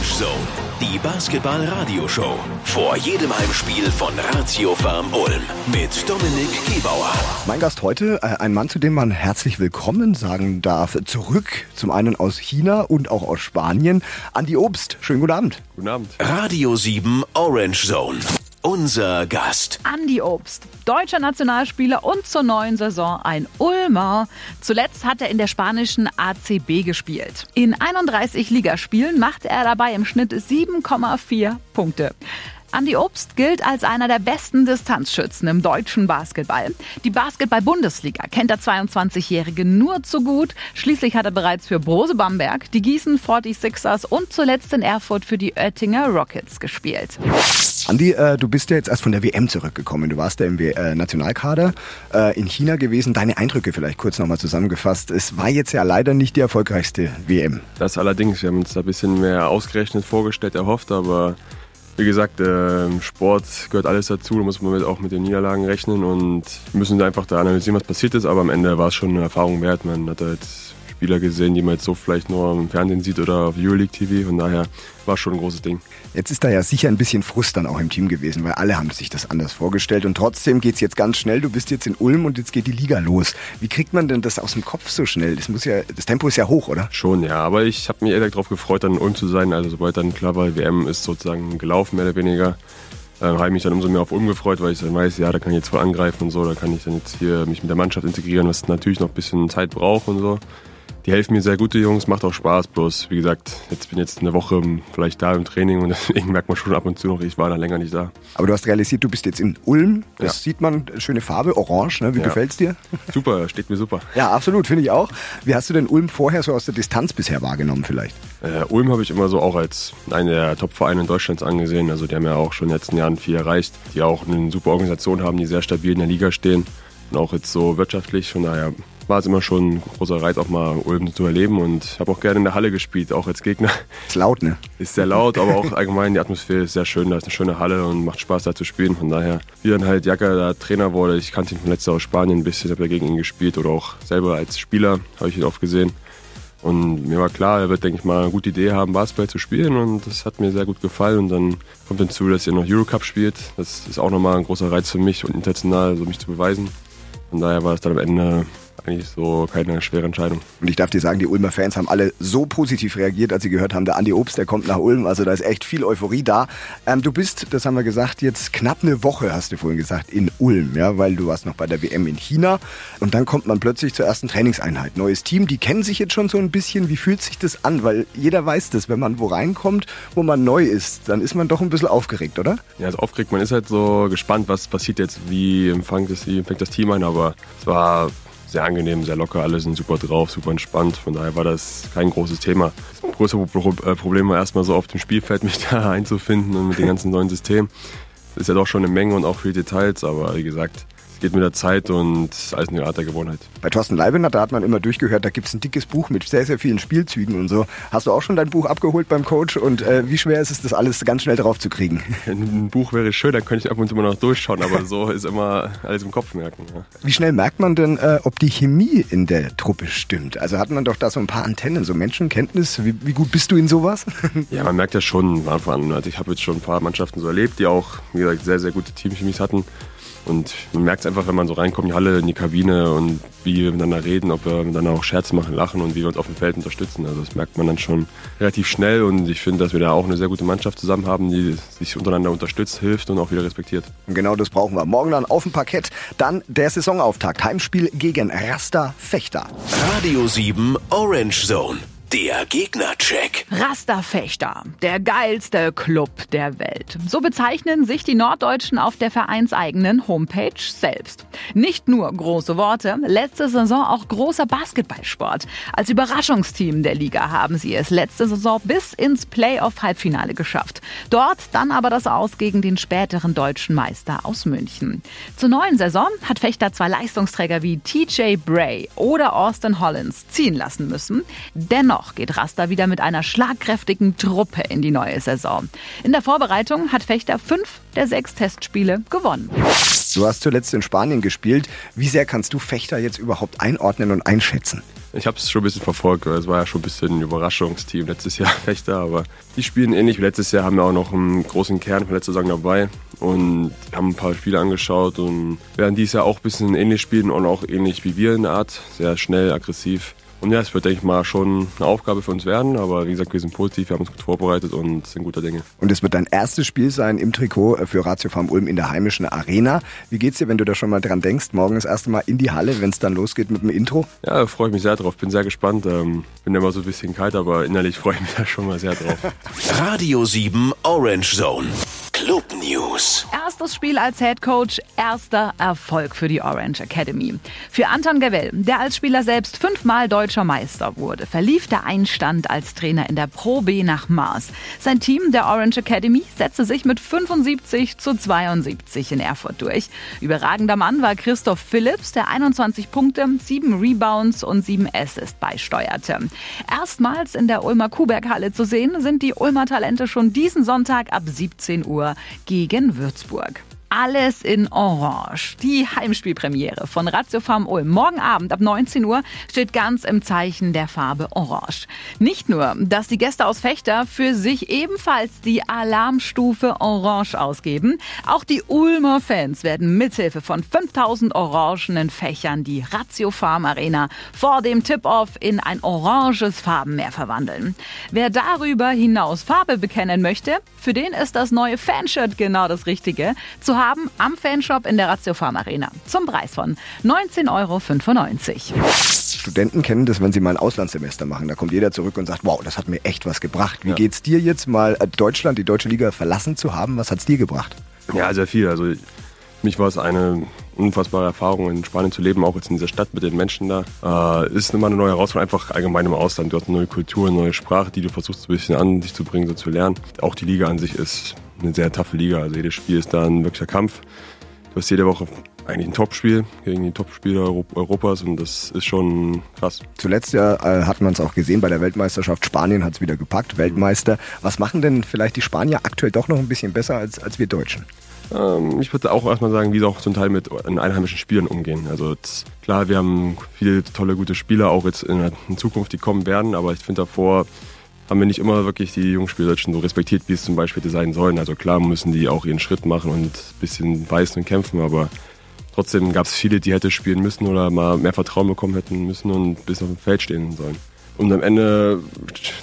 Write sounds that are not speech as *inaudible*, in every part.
Orange Zone, die Basketball-Radio-Show. Vor jedem Heimspiel von Ratio Farm Ulm mit Dominik Gebauer. Mein Gast heute, äh, ein Mann, zu dem man herzlich willkommen sagen darf. Zurück, zum einen aus China und auch aus Spanien. Andi Obst, schönen guten Abend. Guten Abend. Radio 7 Orange Zone. Unser Gast. Andi Obst, deutscher Nationalspieler und zur neuen Saison ein Ulmer. Zuletzt hat er in der spanischen ACB gespielt. In 31 Ligaspielen machte er dabei im Schnitt 7,4 Punkte. Andi Obst gilt als einer der besten Distanzschützen im deutschen Basketball. Die Basketball-Bundesliga kennt der 22-Jährige nur zu gut. Schließlich hat er bereits für Brose Bamberg, die Gießen 46ers und zuletzt in Erfurt für die Oettinger Rockets gespielt. Andi, äh, du bist ja jetzt erst von der WM zurückgekommen. Du warst ja im w äh, Nationalkader äh, in China gewesen. Deine Eindrücke vielleicht kurz nochmal zusammengefasst. Es war jetzt ja leider nicht die erfolgreichste WM. Das allerdings. Wir haben uns da ein bisschen mehr ausgerechnet vorgestellt, erhofft, aber wie gesagt, äh, Sport gehört alles dazu, da muss man auch mit den Niederlagen rechnen und müssen einfach da analysieren, was passiert ist, aber am Ende war es schon eine Erfahrung wert. Man hat halt Spieler gesehen, die man jetzt so vielleicht nur im Fernsehen sieht oder auf Euroleague TV. Von daher war schon ein großes Ding. Jetzt ist da ja sicher ein bisschen Frust dann auch im Team gewesen, weil alle haben sich das anders vorgestellt. Und trotzdem geht es jetzt ganz schnell. Du bist jetzt in Ulm und jetzt geht die Liga los. Wie kriegt man denn das aus dem Kopf so schnell? Das, muss ja, das Tempo ist ja hoch, oder? Schon, ja. Aber ich habe mich ehrlich darauf gefreut, dann in Ulm zu sein. Also sobald dann klar war, WM ist sozusagen gelaufen, mehr oder weniger. Ähm, habe ich mich dann umso mehr auf Ulm gefreut, weil ich dann weiß, ja, da kann ich jetzt voll angreifen und so, da kann ich dann jetzt hier mich mit der Mannschaft integrieren, was natürlich noch ein bisschen Zeit braucht und so die helfen mir sehr gut, die Jungs, macht auch Spaß. Bloß, wie gesagt, jetzt bin jetzt eine Woche vielleicht da im Training und *laughs* deswegen merkt man schon ab und zu noch, ich war da länger nicht da. Aber du hast realisiert, du bist jetzt in Ulm. Das ja. sieht man, schöne Farbe, orange. Ne? Wie ja. gefällt's dir? Super, steht mir super. Ja, absolut, finde ich auch. Wie hast du denn Ulm vorher so aus der Distanz bisher wahrgenommen vielleicht? Äh, Ulm habe ich immer so auch als einen der Top-Vereine in Deutschlands angesehen. Also die haben ja auch schon in den letzten Jahren viel erreicht, die auch eine super Organisation haben, die sehr stabil in der Liga stehen und auch jetzt so wirtschaftlich. Von daher war es immer schon ein großer Reiz, auch mal Ulm zu erleben und habe auch gerne in der Halle gespielt, auch als Gegner. Ist laut, ne? Ist sehr laut, aber auch allgemein die Atmosphäre ist sehr schön. Da ist eine schöne Halle und macht Spaß da zu spielen. Von daher, wie dann halt Jacke da Trainer wurde, ich kannte ihn von letztes Jahr aus Spanien ein bisschen, habe ja gegen ihn gespielt oder auch selber als Spieler habe ich ihn oft gesehen. Und mir war klar, er wird, denke ich mal, eine gute Idee haben, Basketball zu spielen. Und das hat mir sehr gut gefallen. Und dann kommt hinzu, dass er noch Eurocup spielt. Das ist auch nochmal ein großer Reiz für mich und international, so mich zu beweisen. Von daher war es dann am Ende eigentlich so keine schwere Entscheidung. Und ich darf dir sagen, die Ulmer Fans haben alle so positiv reagiert, als sie gehört haben, der Andi Obst, der kommt nach Ulm. Also da ist echt viel Euphorie da. Ähm, du bist, das haben wir gesagt, jetzt knapp eine Woche, hast du vorhin gesagt, in Ulm, ja, weil du warst noch bei der WM in China. Und dann kommt man plötzlich zur ersten Trainingseinheit. Neues Team, die kennen sich jetzt schon so ein bisschen. Wie fühlt sich das an? Weil jeder weiß das, wenn man wo reinkommt, wo man neu ist, dann ist man doch ein bisschen aufgeregt, oder? Ja, also aufgeregt. Man ist halt so gespannt, was passiert jetzt, wie empfängt das, wie empfängt das Team ein. Aber es war sehr angenehm, sehr locker, alle sind super drauf, super entspannt. Von daher war das kein großes Thema. Das größte äh, Problem war erstmal so auf dem Spielfeld *laughs* mich da einzufinden und mit dem ganzen neuen System. Das ist ja doch schon eine Menge und auch viele Details, aber wie gesagt, geht mit der Zeit und alles eine Art der Gewohnheit. Bei Thorsten Leibener, da hat man immer durchgehört, da gibt es ein dickes Buch mit sehr, sehr vielen Spielzügen und so. Hast du auch schon dein Buch abgeholt beim Coach und äh, wie schwer ist es, das alles ganz schnell drauf zu kriegen? *laughs* Ein Buch wäre schön, dann könnte ich ab und zu mal noch durchschauen, aber so ist immer alles im Kopf merken. Ja. Wie schnell merkt man denn, äh, ob die Chemie in der Truppe stimmt? Also hat man doch da so ein paar Antennen, so Menschenkenntnis. Wie, wie gut bist du in sowas? *laughs* Ja, man merkt ja schon am Anfang. Also ich habe jetzt schon ein paar Mannschaften so erlebt, die auch, wie gesagt, sehr, sehr gute Teamchemies hatten. Und man merkt es einfach, wenn man so reinkommt in die Halle, in die Kabine und wie wir miteinander reden, ob wir miteinander auch Scherze machen, lachen und wie wir uns auf dem Feld unterstützen. Also das merkt man dann schon relativ schnell und ich finde, dass wir da auch eine sehr gute Mannschaft zusammen haben, die sich untereinander unterstützt, hilft und auch wieder respektiert. Genau das brauchen wir. Morgen dann auf dem Parkett, dann der Saisonauftakt. Heimspiel gegen Rasta Fechter. Radio 7 Orange Zone. Der Gegnercheck. Rasterfechter, der geilste Club der Welt. So bezeichnen sich die Norddeutschen auf der vereinseigenen Homepage selbst. Nicht nur große Worte, letzte Saison auch großer Basketballsport. Als Überraschungsteam der Liga haben sie es letzte Saison bis ins Playoff-Halbfinale geschafft. Dort dann aber das Aus gegen den späteren deutschen Meister aus München. Zur neuen Saison hat Fechter zwei Leistungsträger wie TJ Bray oder Austin Hollins ziehen lassen müssen. Dennoch Dennoch geht Rasta wieder mit einer schlagkräftigen Truppe in die neue Saison. In der Vorbereitung hat Fechter fünf der sechs Testspiele gewonnen. Du hast zuletzt in Spanien gespielt. Wie sehr kannst du Fechter jetzt überhaupt einordnen und einschätzen? Ich habe es schon ein bisschen verfolgt. Es war ja schon ein bisschen ein Überraschungsteam letztes Jahr *laughs* Fechter, aber die spielen ähnlich wie letztes Jahr, haben ja auch noch einen großen Kern von letzter Saison dabei und haben ein paar Spiele angeschaut und werden dieses Jahr auch ein bisschen ähnlich spielen und auch ähnlich wie wir in der Art. Sehr schnell, aggressiv. Und ja, es wird, denke ich mal, schon eine Aufgabe für uns werden. Aber wie gesagt, wir sind positiv, wir haben uns gut vorbereitet und sind guter Dinge. Und es wird dein erstes Spiel sein im Trikot für Ratio Farm Ulm in der heimischen Arena. Wie geht's dir, wenn du da schon mal dran denkst? Morgen das erste Mal in die Halle, wenn es dann losgeht mit dem Intro? Ja, da freue ich mich sehr drauf. Bin sehr gespannt. Ähm, bin immer so ein bisschen kalt, aber innerlich freue ich mich *laughs* da schon mal sehr drauf. Radio 7 Orange Zone. Club News. Erstes Spiel als Head Coach, erster Erfolg für die Orange Academy. Für Anton Gavell, der als Spieler selbst fünfmal deutscher Meister wurde, verlief der Einstand als Trainer in der Pro B nach Mars. Sein Team der Orange Academy setzte sich mit 75 zu 72 in Erfurt durch. Überragender Mann war Christoph Phillips, der 21 Punkte, 7 Rebounds und 7 Assists beisteuerte. Erstmals in der Ulmer Kuhberghalle zu sehen sind die Ulmer Talente schon diesen Sonntag ab 17 Uhr gegen Würzburg. Alles in Orange. Die Heimspielpremiere von Ratio Farm Ulm morgen Abend ab 19 Uhr steht ganz im Zeichen der Farbe Orange. Nicht nur, dass die Gäste aus Fechter für sich ebenfalls die Alarmstufe Orange ausgeben, auch die Ulmer Fans werden mithilfe von 5000 orangenen Fächern die Ratio Farm Arena vor dem Tip-Off in ein oranges Farbenmeer verwandeln. Wer darüber hinaus Farbe bekennen möchte, für den ist das neue Fanshirt genau das Richtige. Zu haben am Fanshop in der Ratio Farm Arena. Zum Preis von 19,95 Euro. Studenten kennen das, wenn sie mal ein Auslandssemester machen. Da kommt jeder zurück und sagt, wow, das hat mir echt was gebracht. Wie ja. geht's dir jetzt mal äh, Deutschland, die deutsche Liga verlassen zu haben? Was hat's dir gebracht? Ja, sehr viel. Also mich war es eine unfassbare Erfahrung, in Spanien zu leben, auch jetzt in dieser Stadt mit den Menschen da. Äh, ist immer eine neue Herausforderung, einfach allgemein im Ausland. Du hast eine neue Kultur, eine neue Sprache, die du versuchst ein bisschen an dich zu bringen, so zu lernen. Auch die Liga an sich ist eine sehr taffe Liga. Also jedes Spiel ist da ein wirklicher Kampf. Du hast jede Woche eigentlich ein Topspiel gegen die Topspieler Europas und das ist schon krass. Zuletzt ja hat man es auch gesehen bei der Weltmeisterschaft. Spanien hat es wieder gepackt, Weltmeister. Was machen denn vielleicht die Spanier aktuell doch noch ein bisschen besser als, als wir Deutschen? Ähm, ich würde auch erstmal sagen, wie sie auch zum Teil mit einheimischen Spielern umgehen. Also jetzt, klar, wir haben viele tolle, gute Spieler auch jetzt in, in Zukunft, die kommen werden, aber ich finde davor haben wir nicht immer wirklich die Jungspielerischen so respektiert, wie es zum Beispiel sein sollen. Also klar müssen die auch ihren Schritt machen und ein bisschen beißen und kämpfen, aber trotzdem gab es viele, die hätte spielen müssen oder mal mehr Vertrauen bekommen hätten müssen und bis auf dem Feld stehen sollen. Und am Ende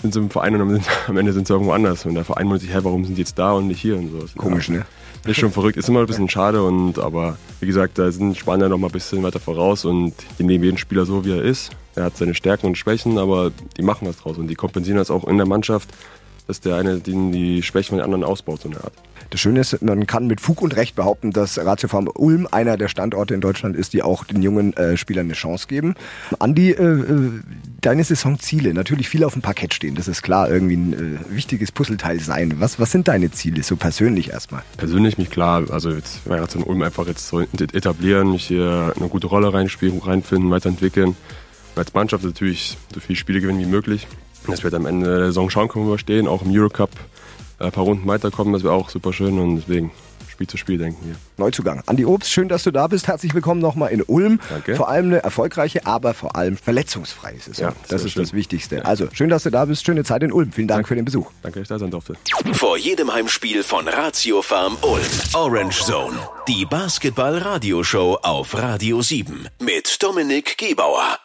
sind sie im Verein und am Ende sind sie irgendwo anders. Und der Verein muss sich, hey, warum sind die jetzt da und nicht hier und so. Komisch, ne? Ist schon verrückt, ist immer ein bisschen schade und aber wie gesagt, da sind Spanier noch mal ein bisschen weiter voraus und die nehmen jeden Spieler so, wie er ist. Er hat seine Stärken und Schwächen, aber die machen was draus und die kompensieren das auch in der Mannschaft, dass der eine den die Schwächen von den anderen ausbaut, so eine Art. Das Schöne ist, man kann mit Fug und Recht behaupten, dass Ratio Farm Ulm einer der Standorte in Deutschland ist, die auch den jungen äh, Spielern eine Chance geben. Andi, äh, äh, deine Saisonziele, natürlich viel auf dem Parkett stehen, das ist klar, irgendwie ein äh, wichtiges Puzzleteil sein. Was, was sind deine Ziele, so persönlich erstmal? Persönlich mich klar, also jetzt bei Ratio Ulm einfach jetzt so etablieren, mich hier eine gute Rolle reinspielen, reinfinden, weiterentwickeln. Als Mannschaft natürlich so viele Spiele gewinnen wie möglich. Dass wir am Ende der Saison schauen können, wo wir stehen, auch im Eurocup ein paar Runden weiterkommen, das wäre auch super schön und deswegen Spiel zu Spiel denken wir. Neuzugang. Andi Obst, schön, dass du da bist. Herzlich willkommen nochmal in Ulm. Danke. Vor allem eine erfolgreiche, aber vor allem verletzungsfreie Saison. Ja, das ist schön. das Wichtigste. Ja. Also, schön, dass du da bist. Schöne Zeit in Ulm. Vielen Dank Danke. für den Besuch. Danke, dass ich da sein durfte. Vor jedem Heimspiel von Ratio Farm Ulm. Orange Zone. Die Basketball-Radioshow auf Radio 7 mit Dominik Gebauer.